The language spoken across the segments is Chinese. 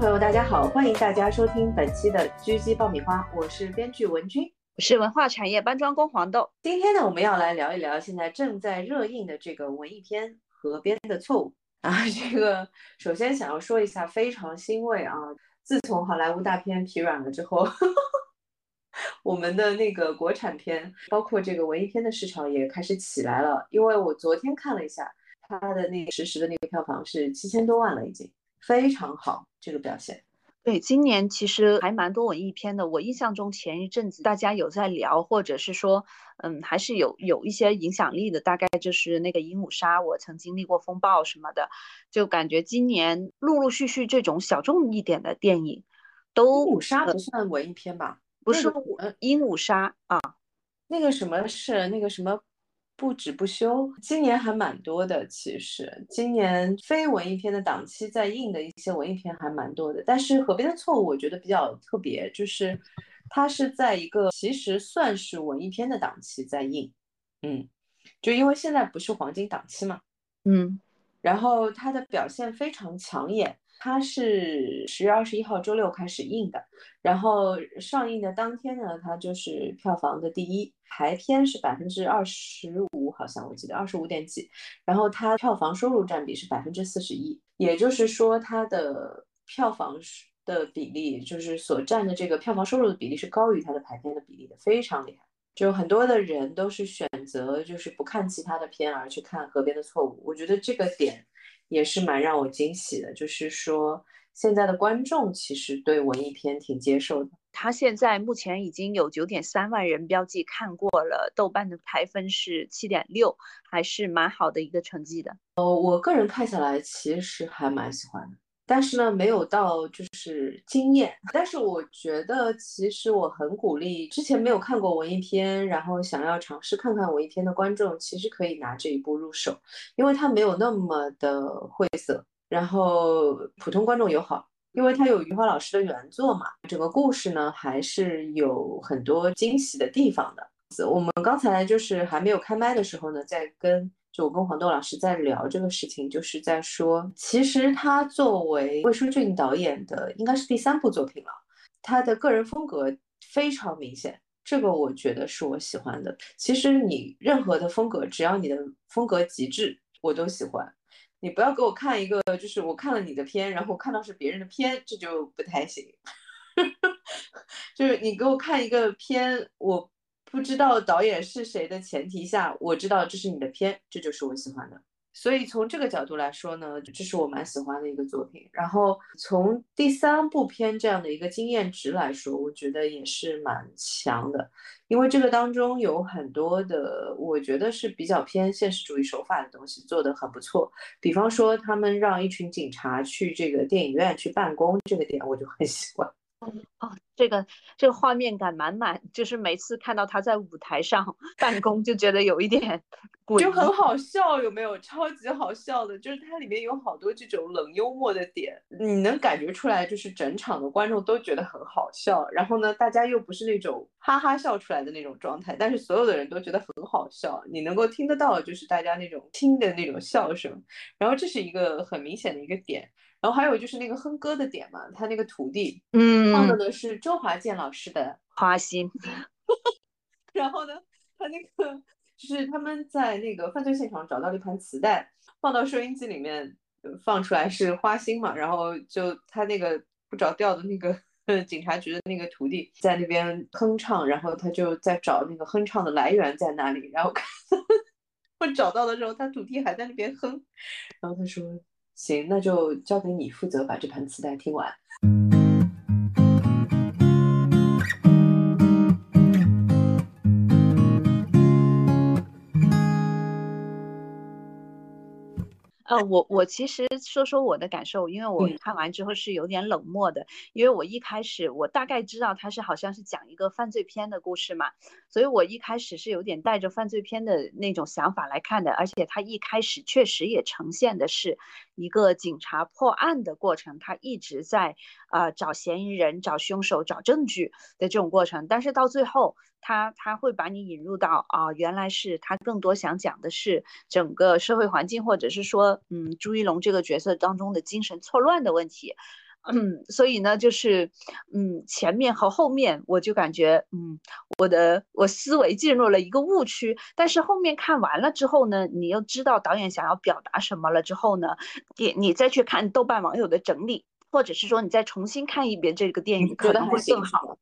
朋友，大家好，欢迎大家收听本期的狙击爆米花，我是编剧文君，我是文化产业搬砖工黄豆。今天呢，我们要来聊一聊现在正在热映的这个文艺片《河边的错误》啊。这个首先想要说一下，非常欣慰啊，自从好莱坞大片疲软了之后，我们的那个国产片，包括这个文艺片的市场也开始起来了。因为我昨天看了一下，它的那个实时的那个票房是七千多万了，已经。非常好，这个表现。对，今年其实还蛮多文艺片的。我印象中前一阵子大家有在聊，或者是说，嗯，还是有有一些影响力的。大概就是那个《鹦鹉杀》，我曾经历过风暴什么的，就感觉今年陆陆续续这种小众一点的电影，都鹦鹉杀不算文艺片吧？不是，鹦鹉杀啊，那个什么是那个什么？不止不休，今年还蛮多的。其实今年非文艺片的档期在映的一些文艺片还蛮多的。但是《河边的错误》我觉得比较特别，就是它是在一个其实算是文艺片的档期在映。嗯，就因为现在不是黄金档期嘛。嗯，然后它的表现非常抢眼。它是十月二十一号周六开始映的，然后上映的当天呢，它就是票房的第一，排片是百分之二十五，好像我记得二十五点几，然后它票房收入占比是百分之四十一，也就是说它的票房的比例，就是所占的这个票房收入的比例是高于它的排片的比例的，非常厉害。就很多的人都是选择就是不看其他的片而去看《河边的错误》，我觉得这个点。也是蛮让我惊喜的，就是说现在的观众其实对文艺片挺接受的。他现在目前已经有九点三万人标记看过了，豆瓣的排分是七点六，还是蛮好的一个成绩的。呃，我个人看下来其实还蛮喜欢的。但是呢，没有到就是惊艳。但是我觉得，其实我很鼓励之前没有看过文艺片，然后想要尝试看看文艺片的观众，其实可以拿这一部入手，因为它没有那么的晦涩，然后普通观众友好，因为它有余华老师的原作嘛，整个故事呢还是有很多惊喜的地方的。我们刚才就是还没有开麦的时候呢，在跟。就我跟黄豆老师在聊这个事情，就是在说，其实他作为魏书俊导演的，应该是第三部作品了，他的个人风格非常明显，这个我觉得是我喜欢的。其实你任何的风格，只要你的风格极致，我都喜欢。你不要给我看一个，就是我看了你的片，然后看到是别人的片，这就不太行。就是你给我看一个片，我。不知道导演是谁的前提下，我知道这是你的片，这就是我喜欢的。所以从这个角度来说呢，这是我蛮喜欢的一个作品。然后从第三部片这样的一个经验值来说，我觉得也是蛮强的，因为这个当中有很多的，我觉得是比较偏现实主义手法的东西做得很不错。比方说他们让一群警察去这个电影院去办公，这个点我就很喜欢。哦，这个这个画面感满满，就是每次看到他在舞台上 办公，就觉得有一点 就很好笑，有没有？超级好笑的，就是它里面有好多这种冷幽默的点，你能感觉出来，就是整场的观众都觉得很好笑。然后呢，大家又不是那种哈哈笑出来的那种状态，但是所有的人都觉得很好笑，你能够听得到，就是大家那种听的那种笑声。然后这是一个很明显的一个点。然后还有就是那个哼歌的点嘛，他那个徒弟，嗯，放的呢是周华健老师的花心，然后呢，他那个就是他们在那个犯罪现场找到了一盘磁带，放到收音机里面放出来是花心嘛，然后就他那个不着调的那个 警察局的那个徒弟在那边哼唱，然后他就在找那个哼唱的来源在哪里，然后 我找到的时候，他徒弟还在那边哼，然后他说。行，那就交给你负责把这盘磁带听完。呃，我我其实说说我的感受，因为我看完之后是有点冷漠的，因为我一开始我大概知道它是好像是讲一个犯罪片的故事嘛，所以我一开始是有点带着犯罪片的那种想法来看的，而且它一开始确实也呈现的是一个警察破案的过程，他一直在啊找嫌疑人、找凶手、找证据的这种过程，但是到最后。他他会把你引入到啊，原来是他更多想讲的是整个社会环境，或者是说，嗯，朱一龙这个角色当中的精神错乱的问题，嗯，所以呢，就是嗯，前面和后面我就感觉嗯，我的我思维进入了一个误区。但是后面看完了之后呢，你又知道导演想要表达什么了之后呢，你你再去看豆瓣网友的整理，或者是说你再重新看一遍这个电影，可能会更好。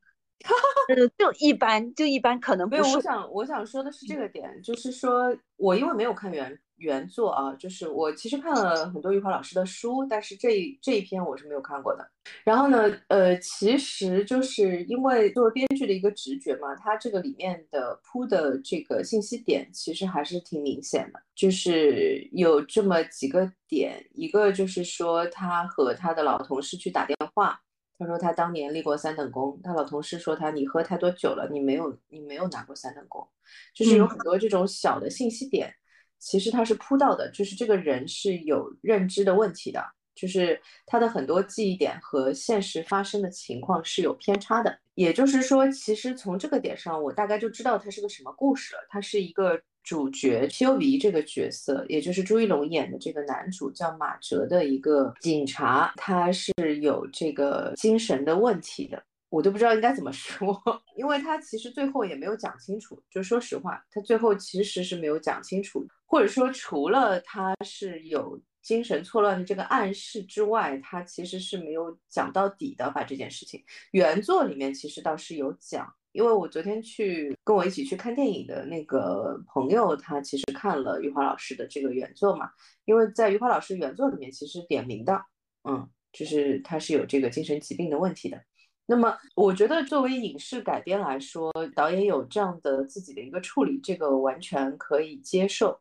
嗯，就一般，就一般，可能不是。我想我想说的是这个点，就是说我因为没有看原。原作啊，就是我其实看了很多余华老师的书，但是这这一篇我是没有看过的。然后呢，呃，其实就是因为作为编剧的一个直觉嘛，他这个里面的铺的这个信息点其实还是挺明显的，就是有这么几个点，一个就是说他和他的老同事去打电话，他说他当年立过三等功，他老同事说他你喝太多酒了，你没有你没有拿过三等功，就是有很多这种小的信息点。其实他是铺到的，就是这个人是有认知的问题的，就是他的很多记忆点和现实发生的情况是有偏差的。也就是说，其实从这个点上，我大概就知道他是个什么故事了。他是一个主角 P.O.V 这个角色，也就是朱一龙演的这个男主叫马哲的一个警察，他是有这个精神的问题的。我都不知道应该怎么说，因为他其实最后也没有讲清楚。就说实话，他最后其实是没有讲清楚，或者说除了他是有精神错乱的这个暗示之外，他其实是没有讲到底的。把这件事情，原作里面其实倒是有讲，因为我昨天去跟我一起去看电影的那个朋友，他其实看了余华老师的这个原作嘛，因为在余华老师原作里面其实点名的，嗯，就是他是有这个精神疾病的问题的。那么，我觉得作为影视改编来说，导演有这样的自己的一个处理，这个完全可以接受。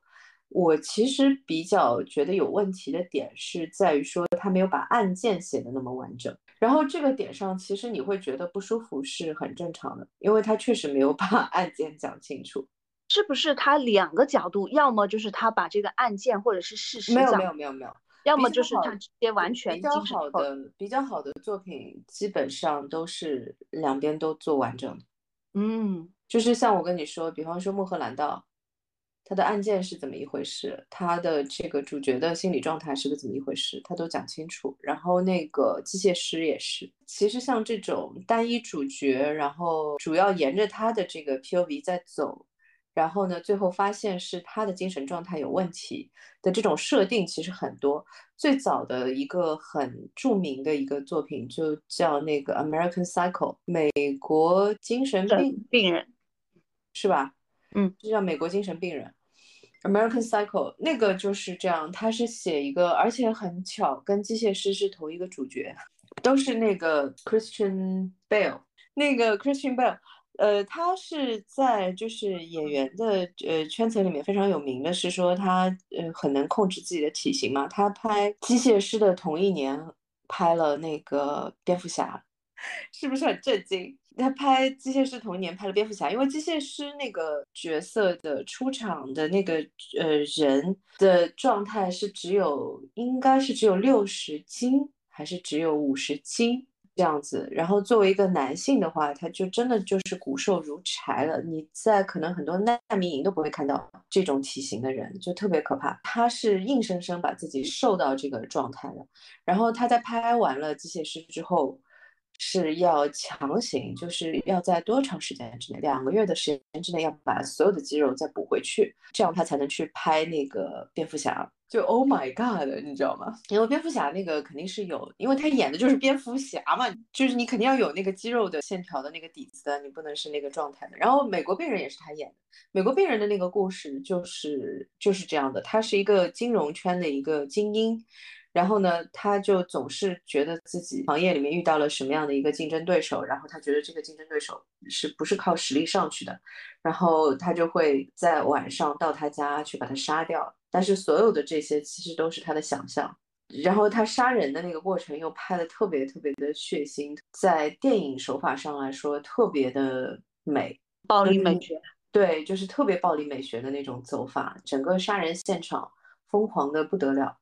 我其实比较觉得有问题的点是在于说，他没有把案件写的那么完整。然后这个点上，其实你会觉得不舒服是很正常的，因为他确实没有把 案件讲清楚。是不是他两个角度，要么就是他把这个案件或者是事实没有没有没有没有。要么就是他直接完全比较好的比较好的作品，基本上都是两边都做完整的。嗯，就是像我跟你说，比方说《穆赫兰道》，他的案件是怎么一回事，他的这个主角的心理状态是个怎么一回事，他都讲清楚。然后那个机械师也是，其实像这种单一主角，然后主要沿着他的这个 POV 在走。然后呢，最后发现是他的精神状态有问题的这种设定其实很多。最早的一个很著名的一个作品就叫那个《American Psycho》，美国精神病病人，是吧？嗯，就叫美国精神病人，《American Psycho》那个就是这样，他是写一个，而且很巧，跟机械师是同一个主角，都是那个 Christian Bale，那个 Christian Bale。呃，他是在就是演员的呃圈层里面非常有名的，是说他呃很能控制自己的体型嘛。他拍《机械师》的同一年拍了那个蝙蝠侠，是不是很震惊？他拍《机械师》同一年拍了蝙蝠侠，因为机械师那个角色的出场的那个呃人的状态是只有应该是只有六十斤，还是只有五十斤？这样子，然后作为一个男性的话，他就真的就是骨瘦如柴了。你在可能很多难民营都不会看到这种体型的人，就特别可怕。他是硬生生把自己瘦到这个状态的。然后他在拍完了《机械师》之后，是要强行，就是要在多长时间之内，两个月的时间之内，要把所有的肌肉再补回去，这样他才能去拍那个蝙蝠侠。就 Oh my God，你知道吗？因为蝙蝠侠那个肯定是有，因为他演的就是蝙蝠侠嘛，就是你肯定要有那个肌肉的线条的那个底子的，你不能是那个状态的。然后美国病人也是他演的，美国病人的那个故事就是就是这样的，他是一个金融圈的一个精英，然后呢，他就总是觉得自己行业里面遇到了什么样的一个竞争对手，然后他觉得这个竞争对手是不是靠实力上去的，然后他就会在晚上到他家去把他杀掉。但是所有的这些其实都是他的想象，然后他杀人的那个过程又拍的特别特别的血腥，在电影手法上来说特别的美，暴力美学，对，就是特别暴力美学的那种走法，整个杀人现场疯狂的不得了，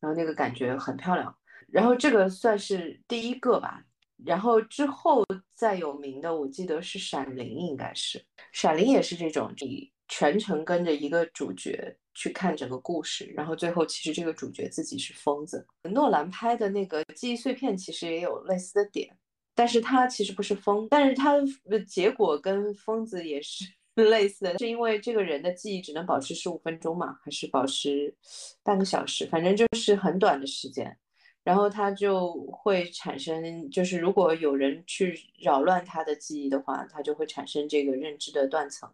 然后那个感觉很漂亮，然后这个算是第一个吧，然后之后再有名的，我记得是《闪灵》，应该是《闪灵》也是这种，你全程跟着一个主角去看整个故事，然后最后其实这个主角自己是疯子。诺兰拍的那个记忆碎片其实也有类似的点，但是他其实不是疯，但是他的结果跟疯子也是 类似的，是因为这个人的记忆只能保持十五分钟嘛，还是保持半个小时，反正就是很短的时间。然后他就会产生，就是如果有人去扰乱他的记忆的话，他就会产生这个认知的断层，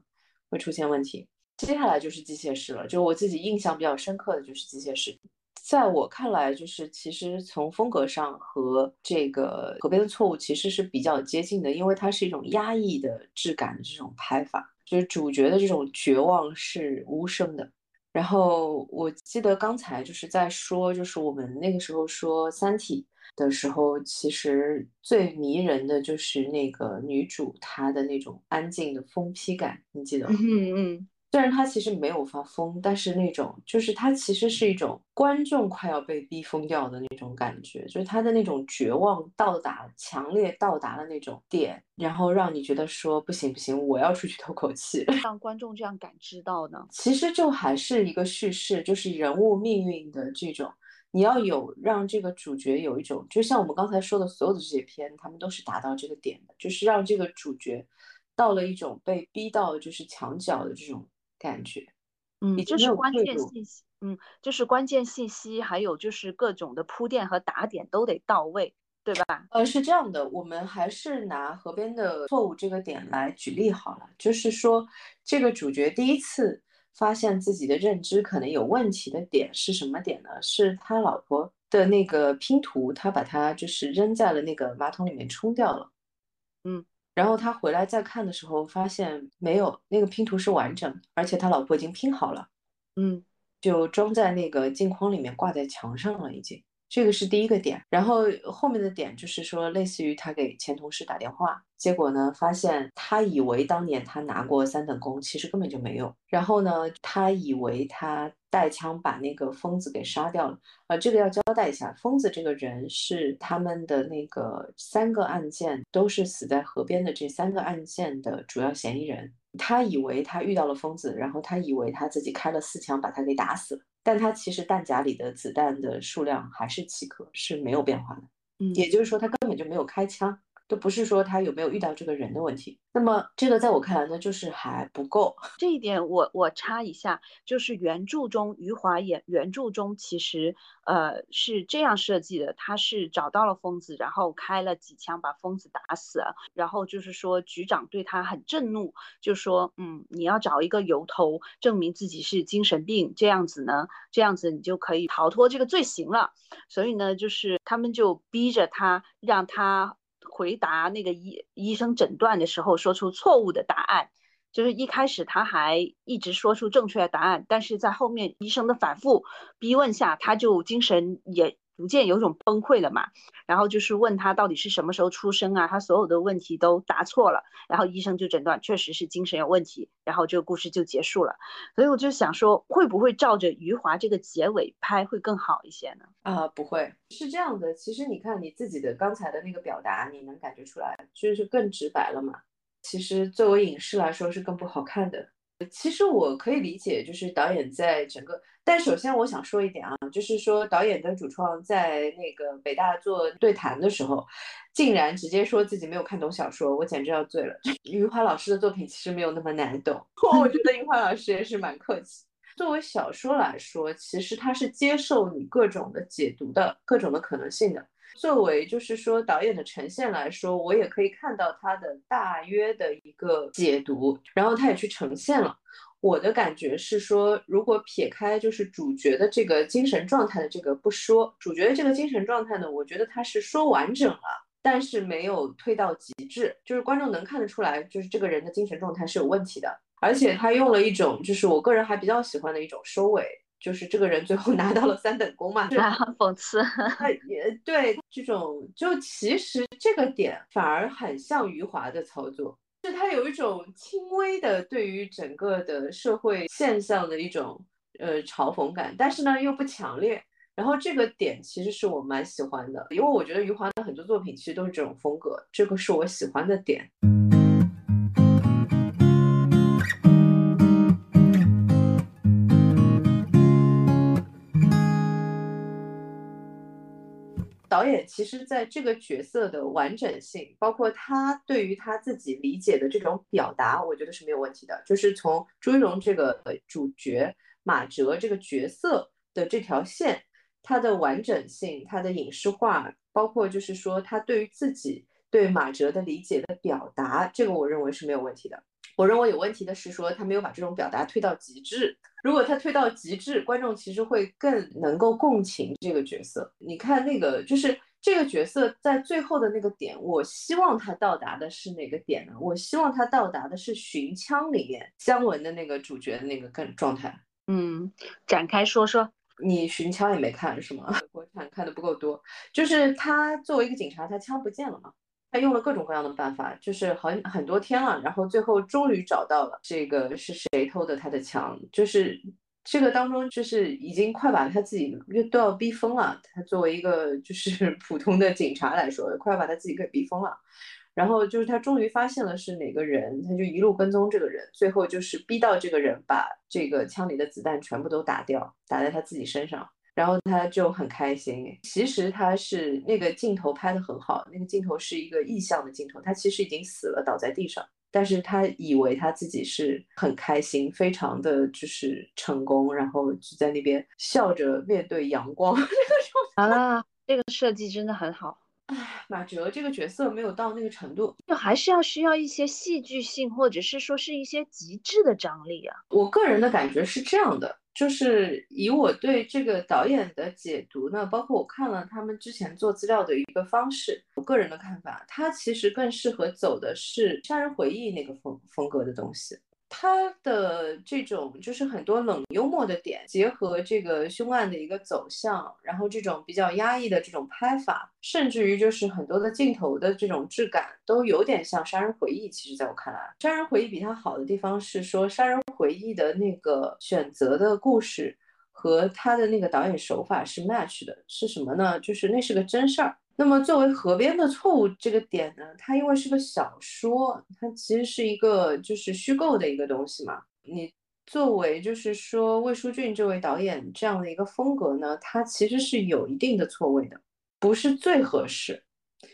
会出现问题。接下来就是机械师了，就我自己印象比较深刻的就是机械师。在我看来，就是其实从风格上和这个《河边的错误》其实是比较接近的，因为它是一种压抑的质感的这种拍法，就是主角的这种绝望是无声的。然后我记得刚才就是在说，就是我们那个时候说《三体》的时候，其实最迷人的就是那个女主她的那种安静的疯批感，你记得吗？嗯嗯。虽然他其实没有发疯，但是那种就是他其实是一种观众快要被逼疯掉的那种感觉，就是他的那种绝望到达强烈到达的那种点，然后让你觉得说不行不行，我要出去透口气，让观众这样感知到呢？其实就还是一个叙事，就是人物命运的这种，你要有让这个主角有一种，就像我们刚才说的所有的这些片，他们都是达到这个点的，就是让这个主角到了一种被逼到就是墙角的这种。感觉，嗯，就是关键信息，嗯，就是关键信息，还有就是各种的铺垫和打点都得到位，对吧？呃，是这样的，我们还是拿河边的错误这个点来举例好了。就是说，这个主角第一次发现自己的认知可能有问题的点是什么点呢？是他老婆的那个拼图，他把它就是扔在了那个马桶里面冲掉了，嗯。然后他回来再看的时候，发现没有那个拼图是完整，而且他老婆已经拼好了，嗯，就装在那个镜框里面挂在墙上了，已经。这个是第一个点，然后后面的点就是说，类似于他给前同事打电话，结果呢，发现他以为当年他拿过三等功，其实根本就没有。然后呢，他以为他带枪把那个疯子给杀掉了。呃，这个要交代一下，疯子这个人是他们的那个三个案件都是死在河边的这三个案件的主要嫌疑人。他以为他遇到了疯子，然后他以为他自己开了四枪把他给打死了。但他其实弹夹里的子弹的数量还是七颗，是没有变化的。嗯，也就是说他根本就没有开枪，都不是说他有没有遇到这个人的问题。那么这个在我看来呢，就是还不够。这一点我我插一下，就是原著中余华演原著中其实呃是这样设计的，他是找到了疯子，然后开了几枪把疯子打死，然后就是说局长对他很震怒，就说嗯你要找一个由头证明自己是精神病，这样子呢这样子你就可以逃脱这个罪行了。所以呢就是他们就逼着他让他。回答那个医医生诊断的时候，说出错误的答案，就是一开始他还一直说出正确的答案，但是在后面医生的反复逼问下，他就精神也。逐渐有种崩溃了嘛，然后就是问他到底是什么时候出生啊，他所有的问题都答错了，然后医生就诊断确实是精神有问题，然后这个故事就结束了。所以我就想说，会不会照着余华这个结尾拍会更好一些呢？啊，不会，是这样的。其实你看你自己的刚才的那个表达，你能感觉出来，就是更直白了嘛。其实作为影视来说是更不好看的。其实我可以理解，就是导演在整个，但首先我想说一点啊，就是说导演跟主创在那个北大做对谈的时候，竟然直接说自己没有看懂小说，我简直要醉了。余华老师的作品其实没有那么难懂，我觉得余华老师也是蛮客气。作为小说来说，其实他是接受你各种的解读的，各种的可能性的。作为就是说导演的呈现来说，我也可以看到他的大约的一个解读，然后他也去呈现了。我的感觉是说，如果撇开就是主角的这个精神状态的这个不说，主角的这个精神状态呢，我觉得他是说完整了，但是没有推到极致，就是观众能看得出来，就是这个人的精神状态是有问题的，而且他用了一种就是我个人还比较喜欢的一种收尾。就是这个人最后 拿到了三等功嘛，讽刺。也对，这种就其实这个点反而很像余华的操作，就他有一种轻微的对于整个的社会现象的一种呃嘲讽感，但是呢又不强烈。然后这个点其实是我蛮喜欢的，因为我觉得余华的很多作品其实都是这种风格，这个是我喜欢的点。导演其实在这个角色的完整性，包括他对于他自己理解的这种表达，我觉得是没有问题的。就是从朱一龙这个主角马哲这个角色的这条线，它的完整性，它的影视化，包括就是说他对于自己对马哲的理解的表达，这个我认为是没有问题的。我认为有问题的是说他没有把这种表达推到极致。如果他推到极致，观众其实会更能够共情这个角色。你看那个，就是这个角色在最后的那个点，我希望他到达的是哪个点呢？我希望他到达的是《寻枪》里面姜文的那个主角的那个更状态。嗯，展开说说。你《寻枪》也没看是吗？国产看的不够多。就是他作为一个警察，他枪不见了嘛？他用了各种各样的办法，就是很很多天了，然后最后终于找到了这个是谁偷的他的枪，就是这个当中就是已经快把他自己都要逼疯了。他作为一个就是 普通的警察来说，快要把他自己给逼疯了。然后就是他终于发现了是哪个人，他就一路跟踪这个人，最后就是逼到这个人把这个枪里的子弹全部都打掉，打在他自己身上。然后他就很开心。其实他是那个镜头拍的很好，那个镜头是一个意象的镜头。他其实已经死了，倒在地上，但是他以为他自己是很开心，非常的就是成功，然后就在那边笑着面对阳光。啊，这个设计真的很好。唉，马哲这个角色没有到那个程度，就还是要需要一些戏剧性，或者是说是一些极致的张力啊。我个人的感觉是这样的。就是以我对这个导演的解读呢，包括我看了他们之前做资料的一个方式，我个人的看法，他其实更适合走的是杀人回忆那个风风格的东西。他的这种就是很多冷幽默的点，结合这个凶案的一个走向，然后这种比较压抑的这种拍法，甚至于就是很多的镜头的这种质感，都有点像《杀人回忆》。其实，在我看来，《杀人回忆》比它好的地方是说，《杀人回忆》的那个选择的故事和他的那个导演手法是 match 的，是什么呢？就是那是个真事儿。那么作为河边的错误这个点呢，它因为是个小说，它其实是一个就是虚构的一个东西嘛。你作为就是说魏书俊这位导演这样的一个风格呢，它其实是有一定的错位的，不是最合适。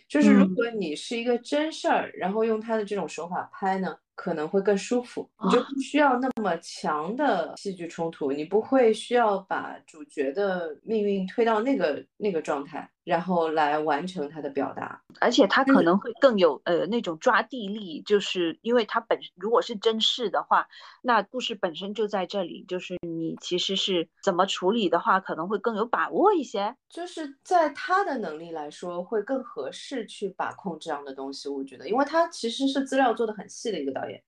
就是如果你是一个真事儿，然后用他的这种手法拍呢。可能会更舒服，你就不需要那么强的戏剧冲突，你不会需要把主角的命运推到那个那个状态，然后来完成他的表达。而且他可能会更有呃那种抓地力，就是因为他本如果是真事的话，那故事本身就在这里，就是你其实是怎么处理的话，可能会更有把握一些。就是在他的能力来说，会更合适去把控这样的东西。我觉得，因为他其实是资料做的很细的一个导演。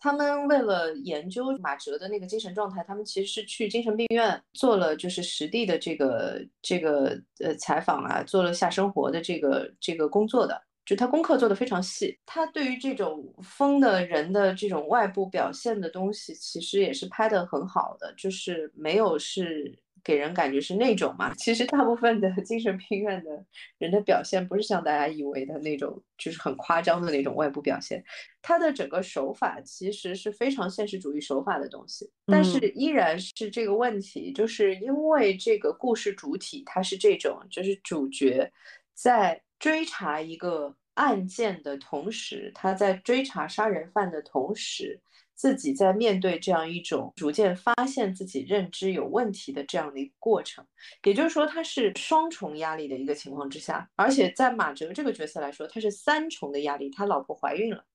他们为了研究马哲的那个精神状态，他们其实是去精神病院做了就是实地的这个这个呃采访啊，做了下生活的这个这个工作的，就他功课做的非常细。他对于这种疯的人的这种外部表现的东西，其实也是拍的很好的，就是没有是。给人感觉是那种嘛，其实大部分的精神病院的人的表现不是像大家以为的那种，就是很夸张的那种外部表现。他的整个手法其实是非常现实主义手法的东西，但是依然是这个问题，就是因为这个故事主体它是这种，就是主角在追查一个案件的同时，他在追查杀人犯的同时。自己在面对这样一种逐渐发现自己认知有问题的这样的一个过程，也就是说，他是双重压力的一个情况之下，而且在马哲这个角色来说，他是三重的压力，他老婆怀孕了，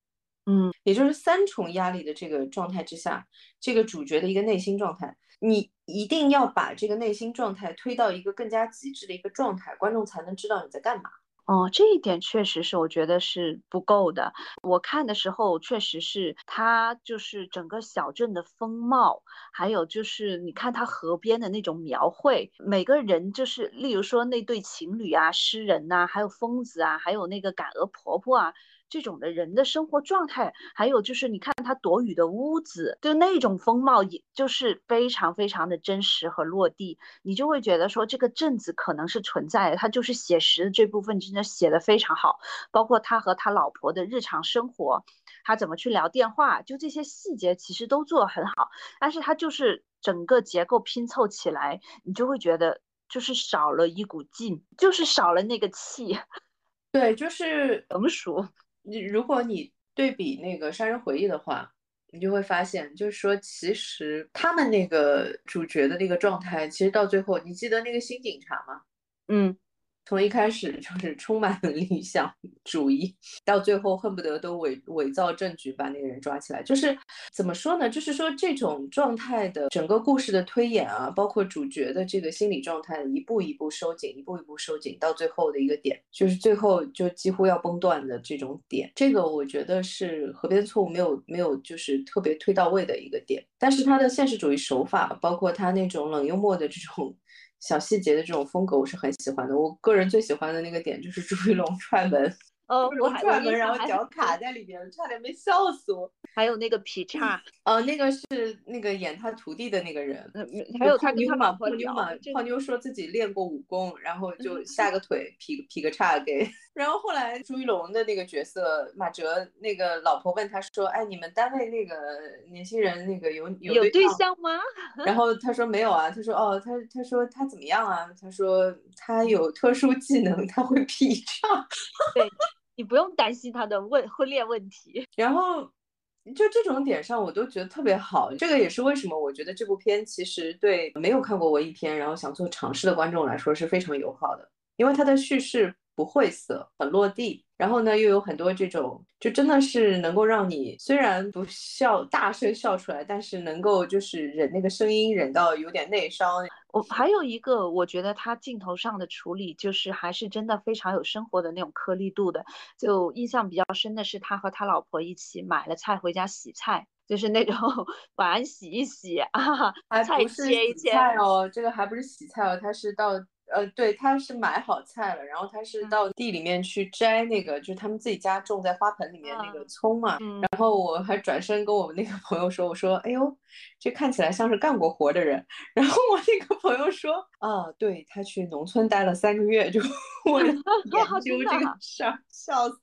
嗯，也就是三重压力的这个状态之下，这个主角的一个内心状态，你一定要把这个内心状态推到一个更加极致的一个状态，观众才能知道你在干嘛。哦，这一点确实是我觉得是不够的。我看的时候，确实是它就是整个小镇的风貌，还有就是你看它河边的那种描绘，每个人就是例如说那对情侣啊、诗人呐，还有疯子啊，还有那个赶鹅婆婆啊。这种的人的生活状态，还有就是你看他躲雨的屋子，就那种风貌，也就是非常非常的真实和落地，你就会觉得说这个镇子可能是存在的，他就是写实的这部分真的写的非常好，包括他和他老婆的日常生活，他怎么去聊电话，就这些细节其实都做得很好，但是他就是整个结构拼凑起来，你就会觉得就是少了一股劲，就是少了那个气。对，就是成熟。你如果你对比那个《杀人回忆》的话，你就会发现，就是说，其实他们那个主角的那个状态，其实到最后，你记得那个新警察吗？嗯。从一开始就是充满了理想主义，到最后恨不得都伪伪造证据把那个人抓起来。就是怎么说呢？就是说这种状态的整个故事的推演啊，包括主角的这个心理状态，一步一步收紧，一步一步收紧，到最后的一个点，就是最后就几乎要崩断的这种点。这个我觉得是《河边错误》没有没有就是特别推到位的一个点。但是他的现实主义手法，包括他那种冷幽默的这种。小细节的这种风格我是很喜欢的，我个人最喜欢的那个点就是朱一龙 踹门。哦，我踹门，然后脚卡在里边，差点没笑死我。还有那个劈叉，哦，那个是那个演他徒弟的那个人。还有他妞嘛，泡妞嘛，泡妞说自己练过武功，然后就下个腿劈劈个叉给。然后后来朱一龙的那个角色马哲，那个老婆问他说：“哎，你们单位那个年轻人那个有有对象吗？”然后他说没有啊。他说：“哦，他他说他怎么样啊？他说他有特殊技能，他会劈叉。”对。你不用担心他的问婚恋问题，然后就这种点上，我都觉得特别好。这个也是为什么我觉得这部片其实对没有看过文艺片，然后想做尝试的观众来说是非常友好的，因为它的叙事不晦涩，很落地。然后呢，又有很多这种，就真的是能够让你虽然不笑大声笑出来，但是能够就是忍那个声音忍到有点内伤。我还有一个，我觉得他镜头上的处理就是还是真的非常有生活的那种颗粒度的。就印象比较深的是他和他老婆一起买了菜回家洗菜，就是那种 碗洗一洗啊，菜切一切。菜哦，这个还不是洗菜哦，他是到。呃，对，他是买好菜了，然后他是到地里面去摘那个，就是他们自己家种在花盆里面那个葱嘛。然后我还转身跟我们那个朋友说，我说，哎呦，这看起来像是干过活的人。然后我那个朋友说，啊，对他去农村待了三个月，就 为了 研究这个事儿，笑死。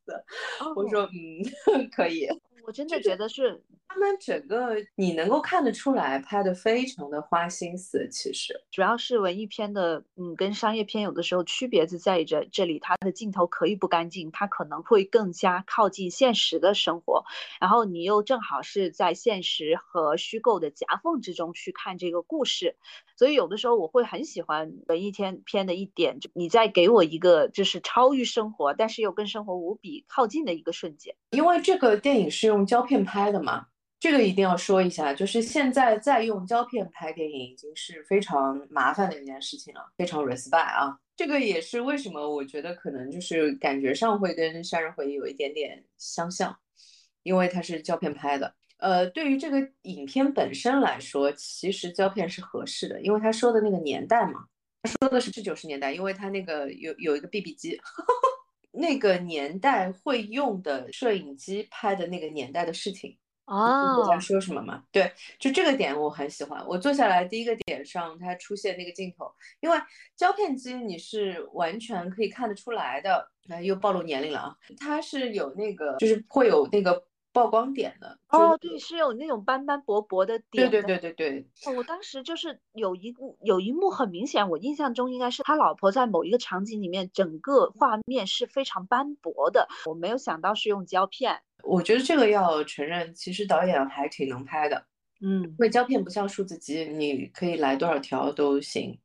我说，嗯，可以。我真的觉得是他们整个你能够看得出来拍的非常的花心思，其实。主要是文艺片的，嗯，跟商业片有的时候区别就在于这这里，它的镜头可以不干净，它可能会更加靠近现实的生活，然后你又正好是在现实和虚构的夹缝之中去看这个故事，所以有的时候我会很喜欢文艺片片的一点，就你在给我一个就是超越生活，但是又跟生活无比靠近的一个瞬间，因为这个电影是。用胶片拍的嘛，这个一定要说一下，就是现在再用胶片拍电影已经是非常麻烦的一件事情了，非常 respect 啊。这个也是为什么我觉得可能就是感觉上会跟《杀人回忆》有一点点相像，因为它是胶片拍的。呃，对于这个影片本身来说，其实胶片是合适的，因为他说的那个年代嘛，他说的是九十年代，因为他那个有有一个 BB 机。那个年代会用的摄影机拍的那个年代的事情哦，我在说什么嘛？对，就这个点我很喜欢。我坐下来第一个点上，它出现那个镜头，因为胶片机你是完全可以看得出来的。哎，又暴露年龄了啊！它是有那个，就是会有那个。曝光点的哦，对，是有那种斑斑驳驳的点。对对对对对。我当时就是有一幕，有一幕很明显，我印象中应该是他老婆在某一个场景里面，整个画面是非常斑驳的。我没有想到是用胶片。我觉得这个要承认，其实导演还挺能拍的。嗯，因为胶片不像数字机，你可以来多少条都行。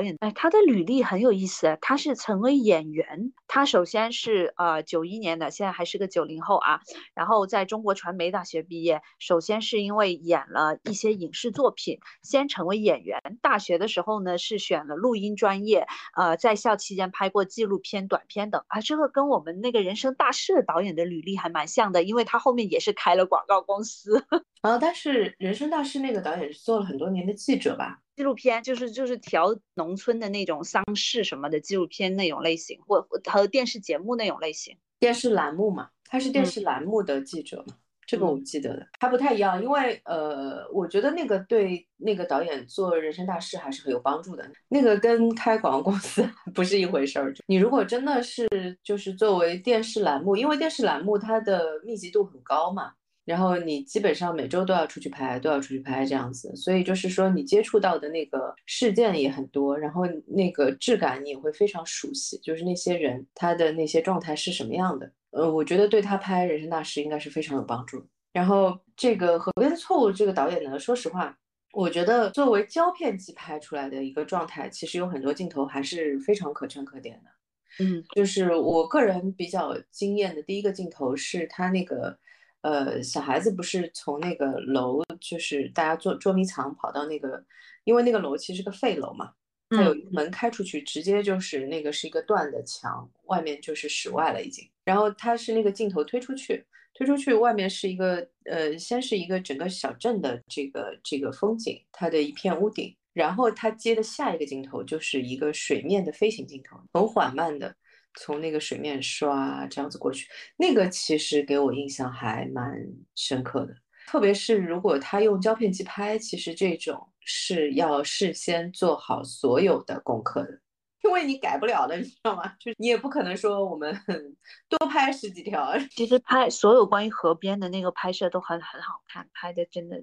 导演哎，他的履历很有意思。他是成为演员，他首先是呃九一年的，现在还是个九零后啊。然后在中国传媒大学毕业，首先是因为演了一些影视作品，先成为演员。大学的时候呢，是选了录音专业，呃，在校期间拍过纪录片、短片等啊。这个跟我们那个人生大事导演的履历还蛮像的，因为他后面也是开了广告公司。啊，但是人生大事那个导演是做了很多年的记者吧？纪录片就是就是调农村的那种丧事什么的纪录片那种类型，或和电视节目那种类型，电视栏目嘛，他是电视栏目的记者嘛，这个我记得的，还不太一样，因为呃，我觉得那个对那个导演做人生大事还是很有帮助的，那个跟开广告公司 不是一回事儿。你如果真的是就是作为电视栏目，因为电视栏目它的密集度很高嘛。然后你基本上每周都要出去拍，都要出去拍这样子，所以就是说你接触到的那个事件也很多，然后那个质感你也会非常熟悉，就是那些人他的那些状态是什么样的。呃，我觉得对他拍《人生大事》应该是非常有帮助。然后这个《河边的错误》这个导演呢，说实话，我觉得作为胶片机拍出来的一个状态，其实有很多镜头还是非常可圈可点的。嗯，就是我个人比较惊艳的第一个镜头是他那个。呃，小孩子不是从那个楼，就是大家捉捉迷藏跑到那个，因为那个楼其实是个废楼嘛，它有门开出去，直接就是那个是一个断的墙，外面就是室外了已经。然后它是那个镜头推出去，推出去外面是一个呃，先是一个整个小镇的这个这个风景，它的一片屋顶，然后它接的下一个镜头就是一个水面的飞行镜头，很缓慢的。从那个水面刷这样子过去，那个其实给我印象还蛮深刻的。特别是如果他用胶片机拍，其实这种是要事先做好所有的功课的，因为你改不了的，你知道吗？就是你也不可能说我们 多拍十几条。其实拍所有关于河边的那个拍摄都很很好看，拍的真的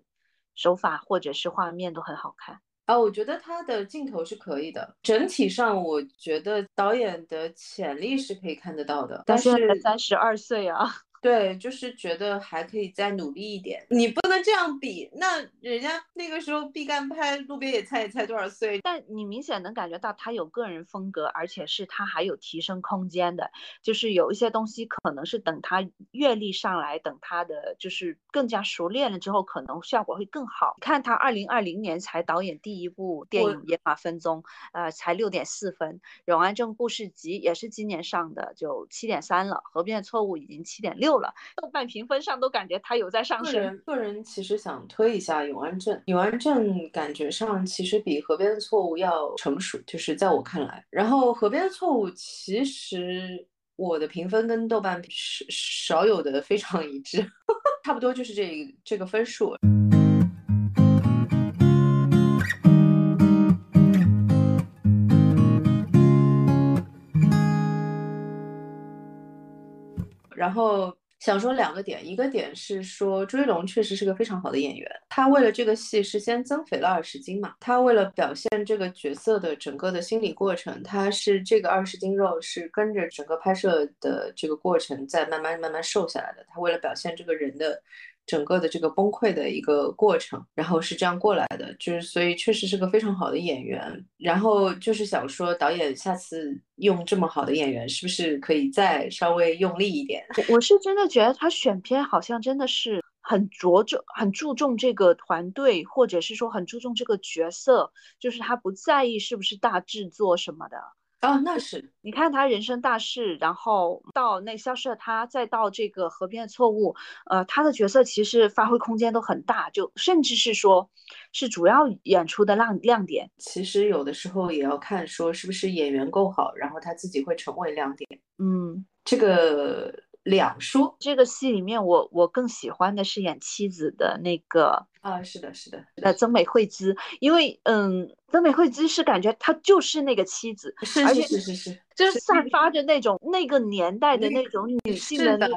手法或者是画面都很好看。啊，我觉得他的镜头是可以的，整体上我觉得导演的潜力是可以看得到的，但是三十二岁啊。对，就是觉得还可以再努力一点。你不能这样比，那人家那个时候毕赣拍路边野菜也才多少岁？但你明显能感觉到他有个人风格，而且是他还有提升空间的。就是有一些东西可能是等他阅历上来，等他的就是更加熟练了之后，可能效果会更好。看他二零二零年才导演第一部电影《野马分鬃》，呃，才六点四分。《永安镇故事集》也是今年上的，就七点三了。《河边的错误》已经七点六。了，豆瓣评分上都感觉它有在上升。个人个人其实想推一下永安镇，永安镇感觉上其实比河边的错误要成熟，就是在我看来。然后河边的错误其实我的评分跟豆瓣少少有的非常一致，差不多就是这这个分数。然后。想说两个点，一个点是说朱一龙确实是个非常好的演员，他为了这个戏是先增肥了二十斤嘛，他为了表现这个角色的整个的心理过程，他是这个二十斤肉是跟着整个拍摄的这个过程在慢慢慢慢瘦下来的，他为了表现这个人的。整个的这个崩溃的一个过程，然后是这样过来的，就是所以确实是个非常好的演员。然后就是想说，导演下次用这么好的演员，是不是可以再稍微用力一点？我是真的觉得他选片好像真的是很着重、很注重这个团队，或者是说很注重这个角色，就是他不在意是不是大制作什么的。哦，那是你看他人生大事，然后到那消失了他，再到这个河边的错误，呃，他的角色其实发挥空间都很大，就甚至是说，是主要演出的亮亮点。其实有的时候也要看说是不是演员够好，然后他自己会成为亮点。嗯，这个。两说这个戏里面，我我更喜欢的是演妻子的那个啊，是的，是的，呃，曾美惠孜，因为嗯，曾美惠孜是感觉她就是那个妻子，是是是是是，就是散发着那种那个年代的那种女性的那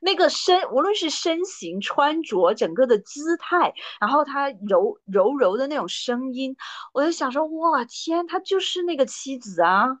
那个身，无论是身形、穿着、整个的姿态，然后她柔柔柔的那种声音，我就想说，哇天，她就是那个妻子啊。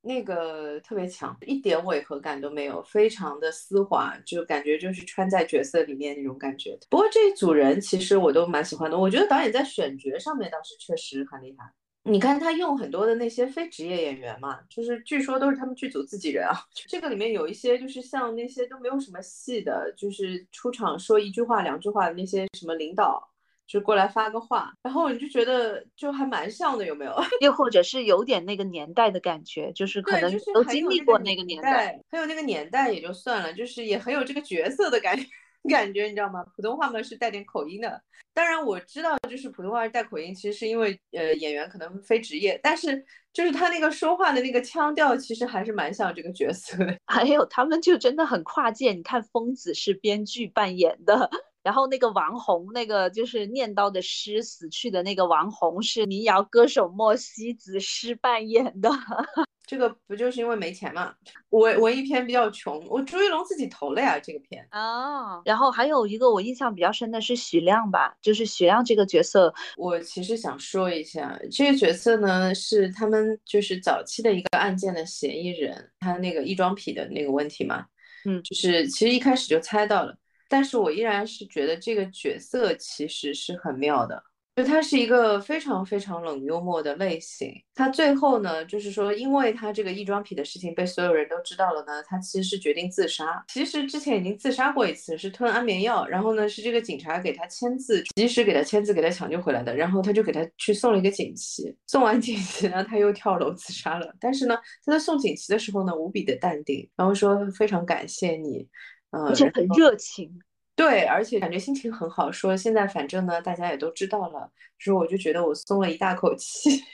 那个特别强，一点违和感都没有，非常的丝滑，就感觉就是穿在角色里面那种感觉。不过这一组人其实我都蛮喜欢的，我觉得导演在选角上面倒是确实很厉害。你看他用很多的那些非职业演员嘛，就是据说都是他们剧组自己人啊。这个里面有一些就是像那些都没有什么戏的，就是出场说一句话两句话的那些什么领导。就过来发个话，然后你就觉得就还蛮像的，有没有？又或者是有点那个年代的感觉，就是可能都经历过那个年代，很有那个年代也就算了，就是也很有这个角色的感觉，感觉，你知道吗？普通话嘛是带点口音的。当然我知道，就是普通话带口音，其实是因为呃演员可能非职业，但是就是他那个说话的那个腔调，其实还是蛮像这个角色的。还有他们就真的很跨界，你看疯子是编剧扮演的。然后那个王红，那个就是念叨的诗死去的那个王红，是民谣歌手莫西子诗扮演的。这个不就是因为没钱嘛？我文艺片比较穷，我朱一龙自己投了呀，这个片啊。然后还有一个我印象比较深的是许亮吧，就是许亮这个角色，我其实想说一下，这个角色呢是他们就是早期的一个案件的嫌疑人，他那个异装癖的那个问题嘛，嗯，就是其实一开始就猜到了。但是我依然是觉得这个角色其实是很妙的，就他是一个非常非常冷幽默的类型。他最后呢，就是说，因为他这个异装癖的事情被所有人都知道了呢，他其实是决定自杀。其实之前已经自杀过一次，是吞安眠药，然后呢是这个警察给他签字，及时给他签字，给他抢救回来的。然后他就给他去送了一个锦旗，送完锦旗呢，他又跳楼自杀了。但是呢，他在送锦旗的时候呢，无比的淡定，然后说非常感谢你。而且很热情，对，而且感觉心情很好。说现在反正呢，大家也都知道了，说我就觉得我松了一大口气。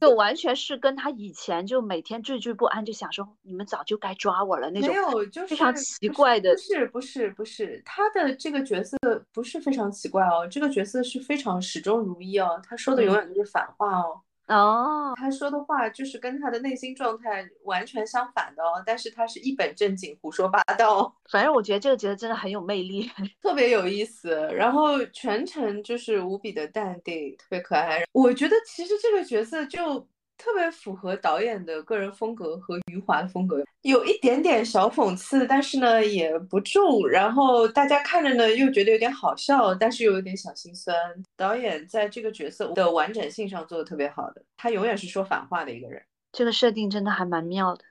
就完全是跟他以前就每天惴惴不安，就想说你们早就该抓我了那种。没有，就是非常奇怪的。不是不是不是，他的这个角色不是非常奇怪哦，这个角色是非常始终如一哦，他说的永远都是反话哦。哦，他说的话就是跟他的内心状态完全相反的哦，但是他是一本正经胡说八道。反正我觉得这个角色真的很有魅力，特别有意思，然后全程就是无比的淡定，特别可爱。我觉得其实这个角色就。特别符合导演的个人风格和余华的风格，有一点点小讽刺，但是呢也不重。然后大家看着呢又觉得有点好笑，但是又有点小心酸。导演在这个角色的完整性上做的特别好的，他永远是说反话的一个人，这个设定真的还蛮妙的。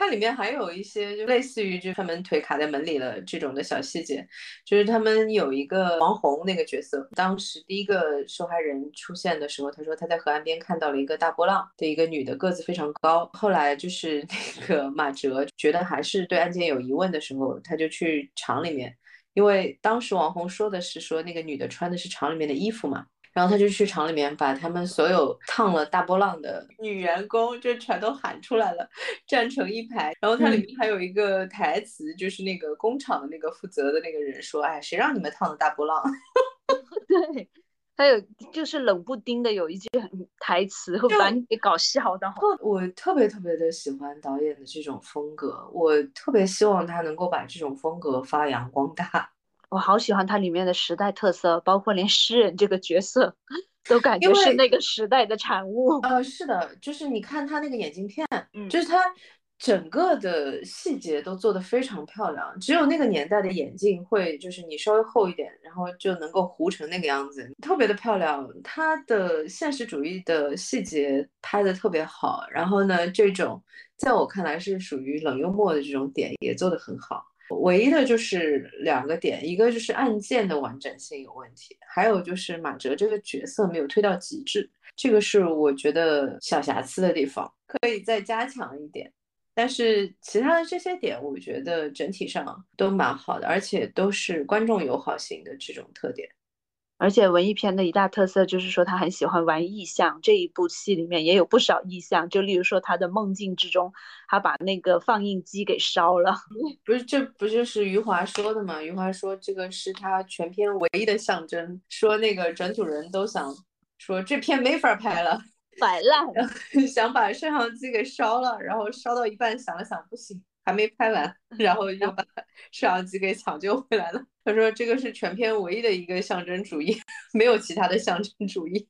它里面还有一些就类似于就他们腿卡在门里了这种的小细节，就是他们有一个王红那个角色，当时第一个受害人出现的时候，他说他在河岸边看到了一个大波浪的一个女的，个子非常高。后来就是那个马哲觉得还是对案件有疑问的时候，他就去厂里面，因为当时王红说的是说那个女的穿的是厂里面的衣服嘛。然后他就去厂里面把他们所有烫了大波浪的女员工就全都喊出来了，站成一排。然后它里面还有一个台词，就是那个工厂的那个负责的那个人说：“哎，谁让你们烫的大波浪？” 对，还有就是冷不丁的有一句台词会把你给搞笑的。我特别特别的喜欢导演的这种风格，我特别希望他能够把这种风格发扬光大。我好喜欢它里面的时代特色，包括连诗人这个角色，都感觉是那个时代的产物。呃，是的，就是你看他那个眼镜片，嗯，就是他整个的细节都做得非常漂亮。只有那个年代的眼镜会，就是你稍微厚一点，然后就能够糊成那个样子，特别的漂亮。他的现实主义的细节拍的特别好，然后呢，这种在我看来是属于冷幽默的这种点也做得很好。唯一的就是两个点，一个就是案件的完整性有问题，还有就是马哲这个角色没有推到极致，这个是我觉得小瑕疵的地方，可以再加强一点。但是其他的这些点，我觉得整体上都蛮好的，而且都是观众友好型的这种特点。而且文艺片的一大特色就是说他很喜欢玩意象，这一部戏里面也有不少意象，就例如说他的梦境之中，他把那个放映机给烧了，不是这不就是余华说的吗？余华说这个是他全片唯一的象征，说那个整组人都想说这片没法拍了，摆烂，想把摄像机给烧了，然后烧到一半想了想不行。还没拍完，然后又把摄像机给抢救回来了。他说：“这个是全片唯一的一个象征主义，没有其他的象征主义。”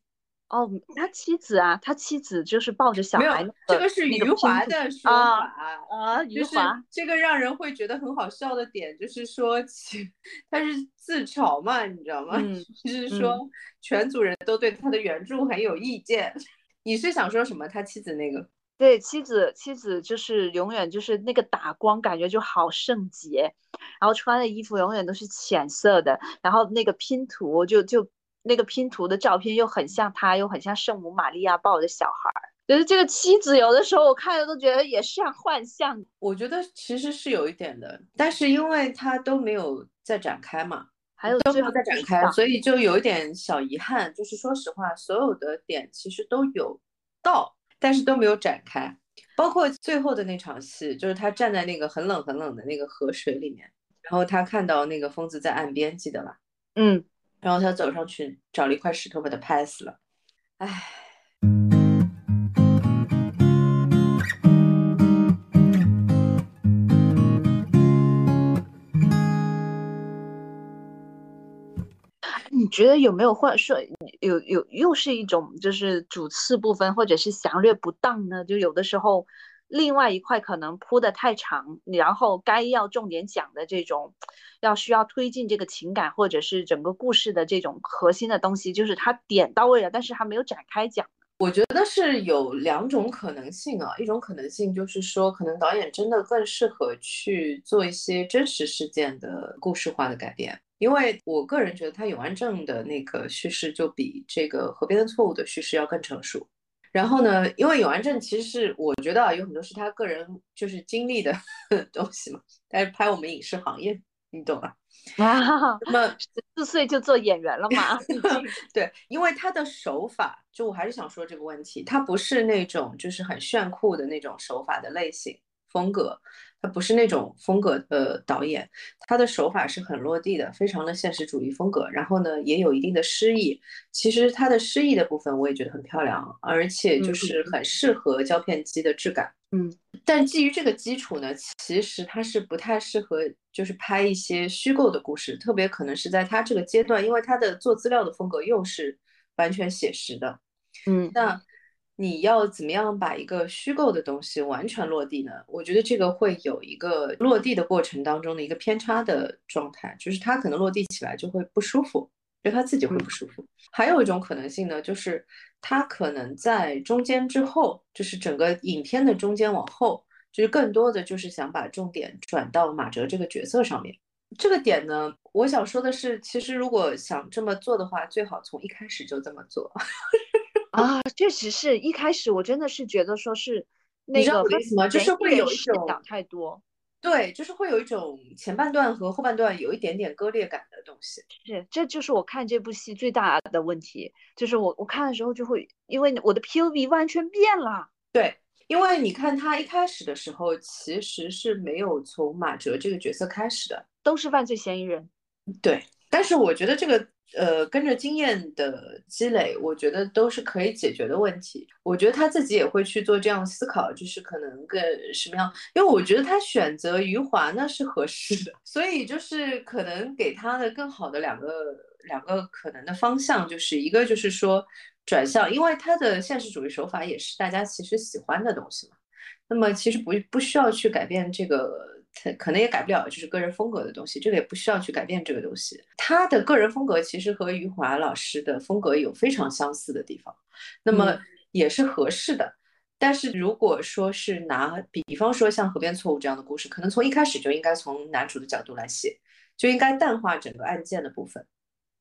哦，他妻子啊，他妻子就是抱着小孩。这个是余华的说法啊，余华这个让人会觉得很好笑的点，就是说其他是自嘲嘛，你知道吗？就是说全组人都对他的原著很有意见。你是想说什么？他妻子那个？对，妻子妻子就是永远就是那个打光，感觉就好圣洁，然后穿的衣服永远都是浅色的，然后那个拼图就就那个拼图的照片又很像他，又很像圣母玛利亚抱着小孩儿，就是这个妻子有的时候我看着都觉得也像幻象。我觉得其实是有一点的，但是因为他都没有再展开嘛，还有都没有最后再展开，所以就有一点小遗憾。就是说实话，所有的点其实都有到，但是都没有展开。包括最后的那场戏，就是他站在那个很冷很冷的那个河水里面，然后他看到那个疯子在岸边，记得吧？嗯，然后他走上去找了一块石头把他拍死了。唉。觉得有没有或者说有有又是一种就是主次部分或者是详略不当呢？就有的时候另外一块可能铺的太长，然后该要重点讲的这种要需要推进这个情感或者是整个故事的这种核心的东西，就是他点到位了，但是还没有展开讲。我觉得是有两种可能性啊，一种可能性就是说，可能导演真的更适合去做一些真实事件的故事化的改编。因为我个人觉得他永安镇的那个叙事就比这个河边的错误的叙事要更成熟。然后呢，因为永安镇其实是我觉得啊，有很多是他个人就是经历的 东西嘛，但是拍我们影视行业，你懂吧？啊，那么十四岁就做演员了嘛？对，因为他的手法，就我还是想说这个问题，他不是那种就是很炫酷的那种手法的类型风格。他不是那种风格的导演，他的手法是很落地的，非常的现实主义风格。然后呢，也有一定的诗意。其实他的诗意的部分我也觉得很漂亮，而且就是很适合胶片机的质感。嗯，但基于这个基础呢，其实他是不太适合就是拍一些虚构的故事，特别可能是在他这个阶段，因为他的做资料的风格又是完全写实的。嗯，那。你要怎么样把一个虚构的东西完全落地呢？我觉得这个会有一个落地的过程当中的一个偏差的状态，就是他可能落地起来就会不舒服，就他自己会不舒服。还有一种可能性呢，就是他可能在中间之后，就是整个影片的中间往后，就是更多的就是想把重点转到马哲这个角色上面。这个点呢，我想说的是，其实如果想这么做的话，最好从一开始就这么做。啊，确实是一开始我真的是觉得说是那个为什么就是会有一种讲太多，对，就是会有一种前半段和后半段有一点点割裂感的东西。是，这就是我看这部戏最大的问题，就是我我看的时候就会因为我的 POV 完全变了。对，因为你看他一开始的时候其实是没有从马哲这个角色开始的，都是犯罪嫌疑人。对，但是我觉得这个。呃，跟着经验的积累，我觉得都是可以解决的问题。我觉得他自己也会去做这样思考，就是可能跟什么样，因为我觉得他选择余华那是合适的，所以就是可能给他的更好的两个两个可能的方向，就是一个就是说转向，因为他的现实主义手法也是大家其实喜欢的东西嘛。那么其实不不需要去改变这个。他可能也改不了，就是个人风格的东西，这个也不需要去改变这个东西。他的个人风格其实和余华老师的风格有非常相似的地方，那么也是合适的。但是如果说是拿，比方说像《河边错误》这样的故事，可能从一开始就应该从男主的角度来写，就应该淡化整个案件的部分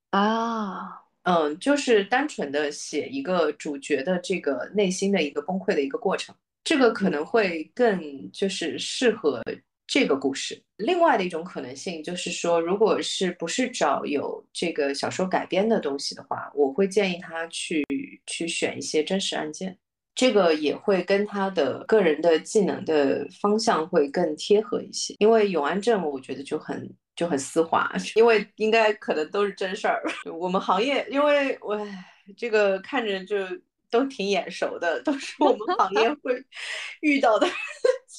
啊，嗯，就是单纯的写一个主角的这个内心的一个崩溃的一个过程，这个可能会更就是适合。这个故事，另外的一种可能性就是说，如果是不是找有这个小说改编的东西的话，我会建议他去去选一些真实案件，这个也会跟他的个人的技能的方向会更贴合一些。因为永安镇，我觉得就很就很丝滑，因为应该可能都是真事儿。我们行业，因为我这个看着就都挺眼熟的，都是我们行业会遇到的。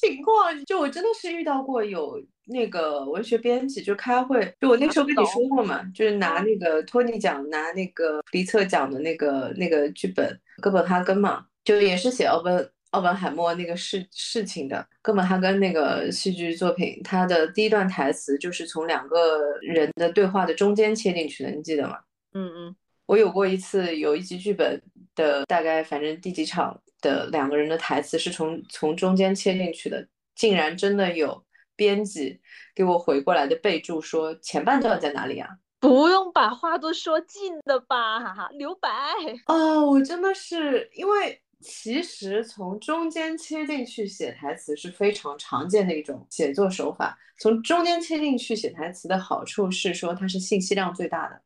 情况就我真的是遇到过有那个文学编辑就开会，就我那时候跟你说过嘛，就是拿那个托尼奖拿那个普利策奖的那个那个剧本《哥本哈根》嘛，就也是写奥本奥本海默那个事事情的《哥本哈根》那个戏剧作品，它的第一段台词就是从两个人的对话的中间切进去的，你记得吗？嗯嗯，我有过一次有一集剧本的大概反正第几场。的两个人的台词是从从中间切进去的，竟然真的有编辑给我回过来的备注说前半段在哪里啊？不用把话都说尽的吧，哈哈，留白。哦，我真的是因为其实从中间切进去写台词是非常常见的一种写作手法。从中间切进去写台词的好处是说它是信息量最大的，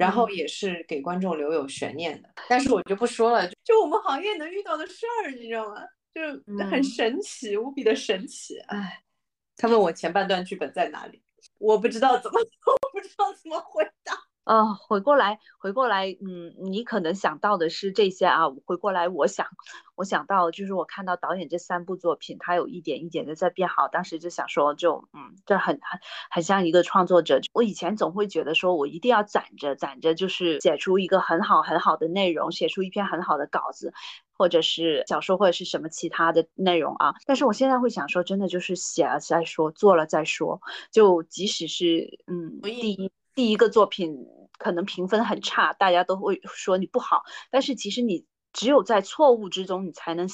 然后也是给观众留有悬念的。但是我就不说了，就我们行业能遇到的事儿，你知道吗？就很神奇，无比的神奇。哎，他问我前半段剧本在哪里，我不知道怎么，我不知道怎么回答。呃，回过来，回过来，嗯，你可能想到的是这些啊。回过来，我想，我想到就是我看到导演这三部作品，他有一点一点的在变好。当时就想说，就嗯，这很很很像一个创作者。我以前总会觉得说，我一定要攒着攒着，就是写出一个很好很好的内容，写出一篇很好的稿子，或者是小说或者是什么其他的内容啊。但是我现在会想说，真的就是写了再说，做了再说。就即使是嗯，第一第一个作品。可能评分很差，大家都会说你不好。但是其实你只有在错误之中，你才能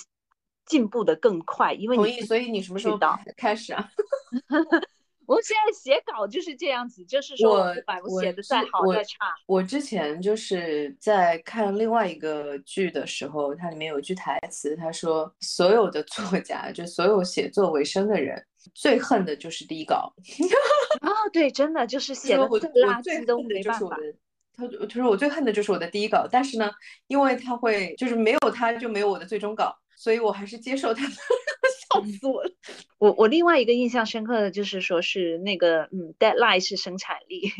进步的更快。因为你所以你什么时候开始啊？我现在写稿就是这样子，就是说我我写的再好再差。我之前就是在看另外一个剧的时候，它里面有句台词，他说所有的作家，就所有写作为生的人，最恨的就是第一稿。啊，对，真的就是写的最垃圾都没办法。他他说我最恨的就是我的第一稿，但是呢，因为他会就是没有他就没有我的最终稿，所以我还是接受他，笑死我了。我我另外一个印象深刻的就是说是那个嗯，deadline 是生产力。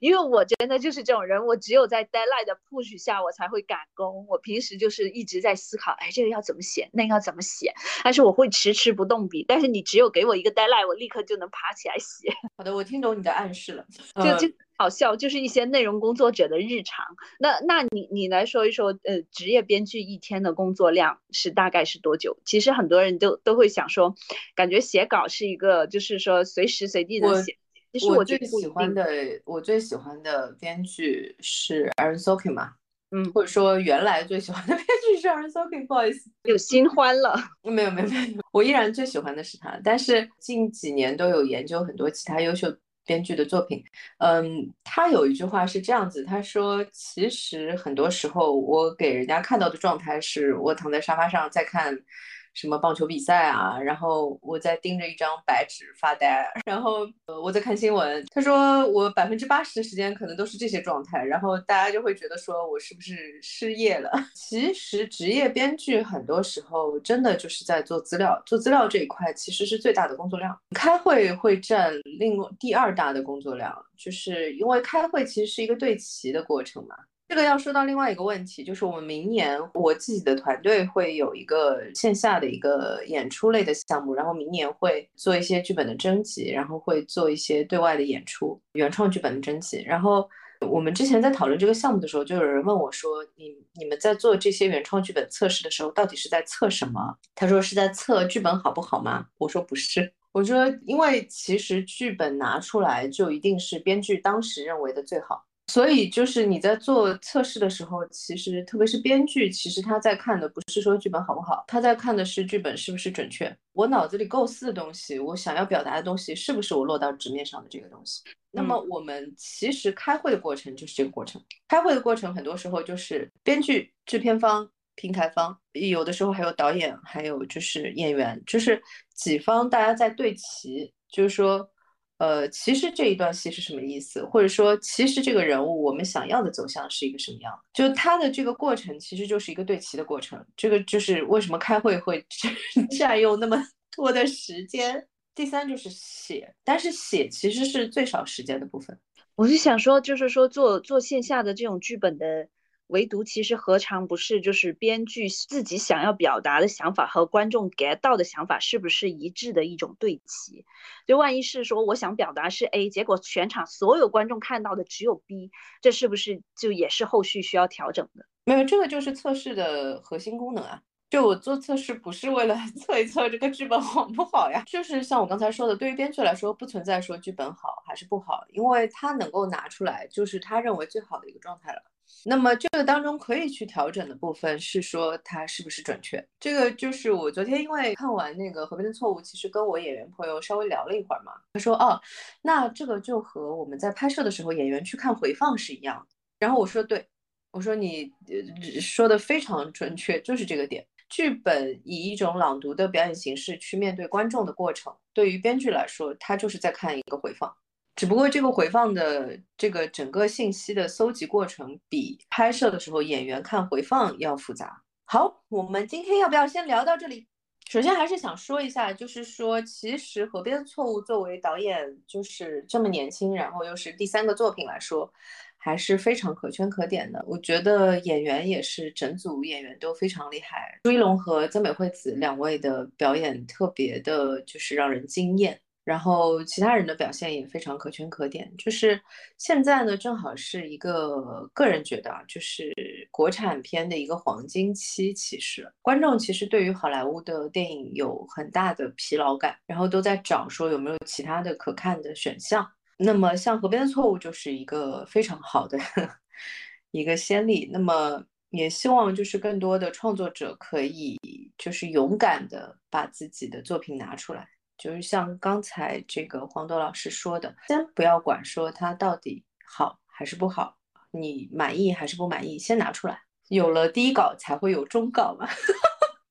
因为我真的就是这种人，我只有在 deadline 的 push 下，我才会赶工。我平时就是一直在思考，哎，这个要怎么写，那个要怎么写。但是我会迟迟不动笔。但是你只有给我一个 deadline，我立刻就能爬起来写。好的，我听懂你的暗示了。就就好笑，就是一些内容工作者的日常。那那你你来说一说，呃，职业编剧一天的工作量是大概是多久？其实很多人都都会想说，感觉写稿是一个，就是说随时随地的写。其实我最喜欢的，我最喜欢的编剧是 Aaron Sorkin 嘛，嗯，或者说原来最喜欢的 编剧是 Aaron Sorkin，不好意思，有新欢了。没有没有没有，我依然最喜欢的是他。但是近几年都有研究很多其他优秀编剧的作品。嗯，他有一句话是这样子，他说：“其实很多时候我给人家看到的状态是我躺在沙发上在看。”什么棒球比赛啊？然后我在盯着一张白纸发呆，然后呃我在看新闻。他说我百分之八十的时间可能都是这些状态，然后大家就会觉得说我是不是失业了？其实职业编剧很多时候真的就是在做资料，做资料这一块其实是最大的工作量。开会会占另第二大的工作量，就是因为开会其实是一个对齐的过程嘛。这个要说到另外一个问题，就是我们明年我自己的团队会有一个线下的一个演出类的项目，然后明年会做一些剧本的征集，然后会做一些对外的演出，原创剧本的征集。然后我们之前在讨论这个项目的时候，就有人问我说：“你你们在做这些原创剧本测试的时候，到底是在测什么？”他说：“是在测剧本好不好吗？”我说：“不是，我说因为其实剧本拿出来就一定是编剧当时认为的最好。”所以就是你在做测试的时候，其实特别是编剧，其实他在看的不是说剧本好不好，他在看的是剧本是不是准确。我脑子里构思的东西，我想要表达的东西，是不是我落到纸面上的这个东西。那么我们其实开会的过程就是这个过程。开会的过程很多时候就是编剧、制片方、平台方，有的时候还有导演，还有就是演员，就是几方大家在对齐，就是说。呃，其实这一段戏是什么意思？或者说，其实这个人物我们想要的走向是一个什么样？就他的这个过程，其实就是一个对齐的过程。这个就是为什么开会会 占用那么多的时间。第三就是写，但是写其实是最少时间的部分。我是想说，就是说做做线下的这种剧本的。唯独其实何尝不是，就是编剧自己想要表达的想法和观众 get 到的想法是不是一致的一种对齐？就万一是说我想表达是 A，结果全场所有观众看到的只有 B，这是不是就也是后续需要调整的？没有，这个就是测试的核心功能啊。就我做测试不是为了 测一测这个剧本好不好呀，就是像我刚才说的，对于编剧来说不存在说剧本好还是不好，因为他能够拿出来就是他认为最好的一个状态了。那么这个当中可以去调整的部分是说它是不是准确？这个就是我昨天因为看完那个《河边的错误》，其实跟我演员朋友稍微聊了一会儿嘛。他说：“哦，那这个就和我们在拍摄的时候演员去看回放是一样。”然后我说：“对。”我说你说的非常准确，就是这个点。剧本以一种朗读的表演形式去面对观众的过程，对于编剧来说，他就是在看一个回放。只不过这个回放的这个整个信息的搜集过程，比拍摄的时候演员看回放要复杂。好，我们今天要不要先聊到这里？首先还是想说一下，就是说，其实《河边错误》作为导演就是这么年轻，然后又是第三个作品来说。还是非常可圈可点的。我觉得演员也是整组演员都非常厉害，朱一龙和曾美惠子两位的表演特别的，就是让人惊艳。然后其他人的表现也非常可圈可点。就是现在呢，正好是一个个人觉得啊，就是国产片的一个黄金期。其实观众其实对于好莱坞的电影有很大的疲劳感，然后都在找说有没有其他的可看的选项。那么，像《河边的错误》就是一个非常好的 一个先例。那么，也希望就是更多的创作者可以就是勇敢的把自己的作品拿出来，就是像刚才这个黄豆老师说的，先不要管说它到底好还是不好，你满意还是不满意，先拿出来，有了第一稿才会有终稿嘛。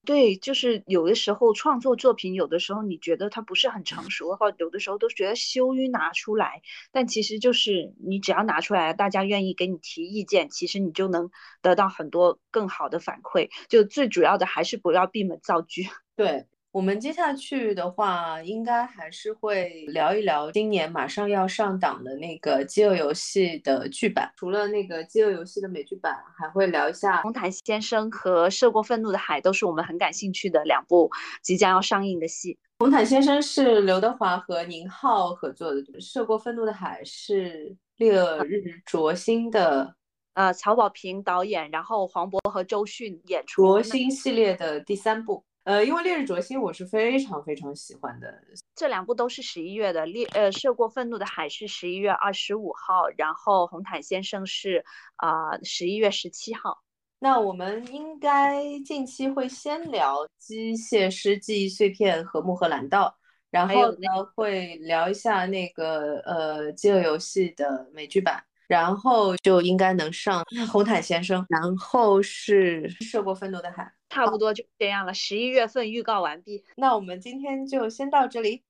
对，就是有的时候创作作品，有的时候你觉得它不是很成熟，或有的时候都觉得羞于拿出来。但其实就是你只要拿出来，大家愿意给你提意见，其实你就能得到很多更好的反馈。就最主要的还是不要闭门造车。对。我们接下去的话，应该还是会聊一聊今年马上要上档的那个《饥饿游戏》的剧版。除了那个《饥饿游戏》的美剧版，还会聊一下《红毯先生》和《涉过愤怒的海》，都是我们很感兴趣的两部即将要上映的戏。《红毯先生》是刘德华和宁浩合作的，《涉过愤怒的海》是烈日灼心的，呃，曹保平导演，然后黄渤和周迅演出。灼心系列的第三部。呃，因为《烈日灼心》我是非常非常喜欢的，这两部都是十一月的。烈呃，涉过愤怒的海是十一月二十五号，然后红毯先生是啊十一月十七号。那我们应该近期会先聊《机械师记忆碎片》和《穆赫兰道》，然后呢会聊一下那个呃《饥饿游戏》的美剧版。然后就应该能上红毯先生，然后是涉过愤怒的海，差不多就这样了。十一月份预告完毕，那我们今天就先到这里，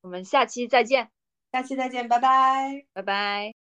我们下期再见，下期再见，拜拜，拜拜。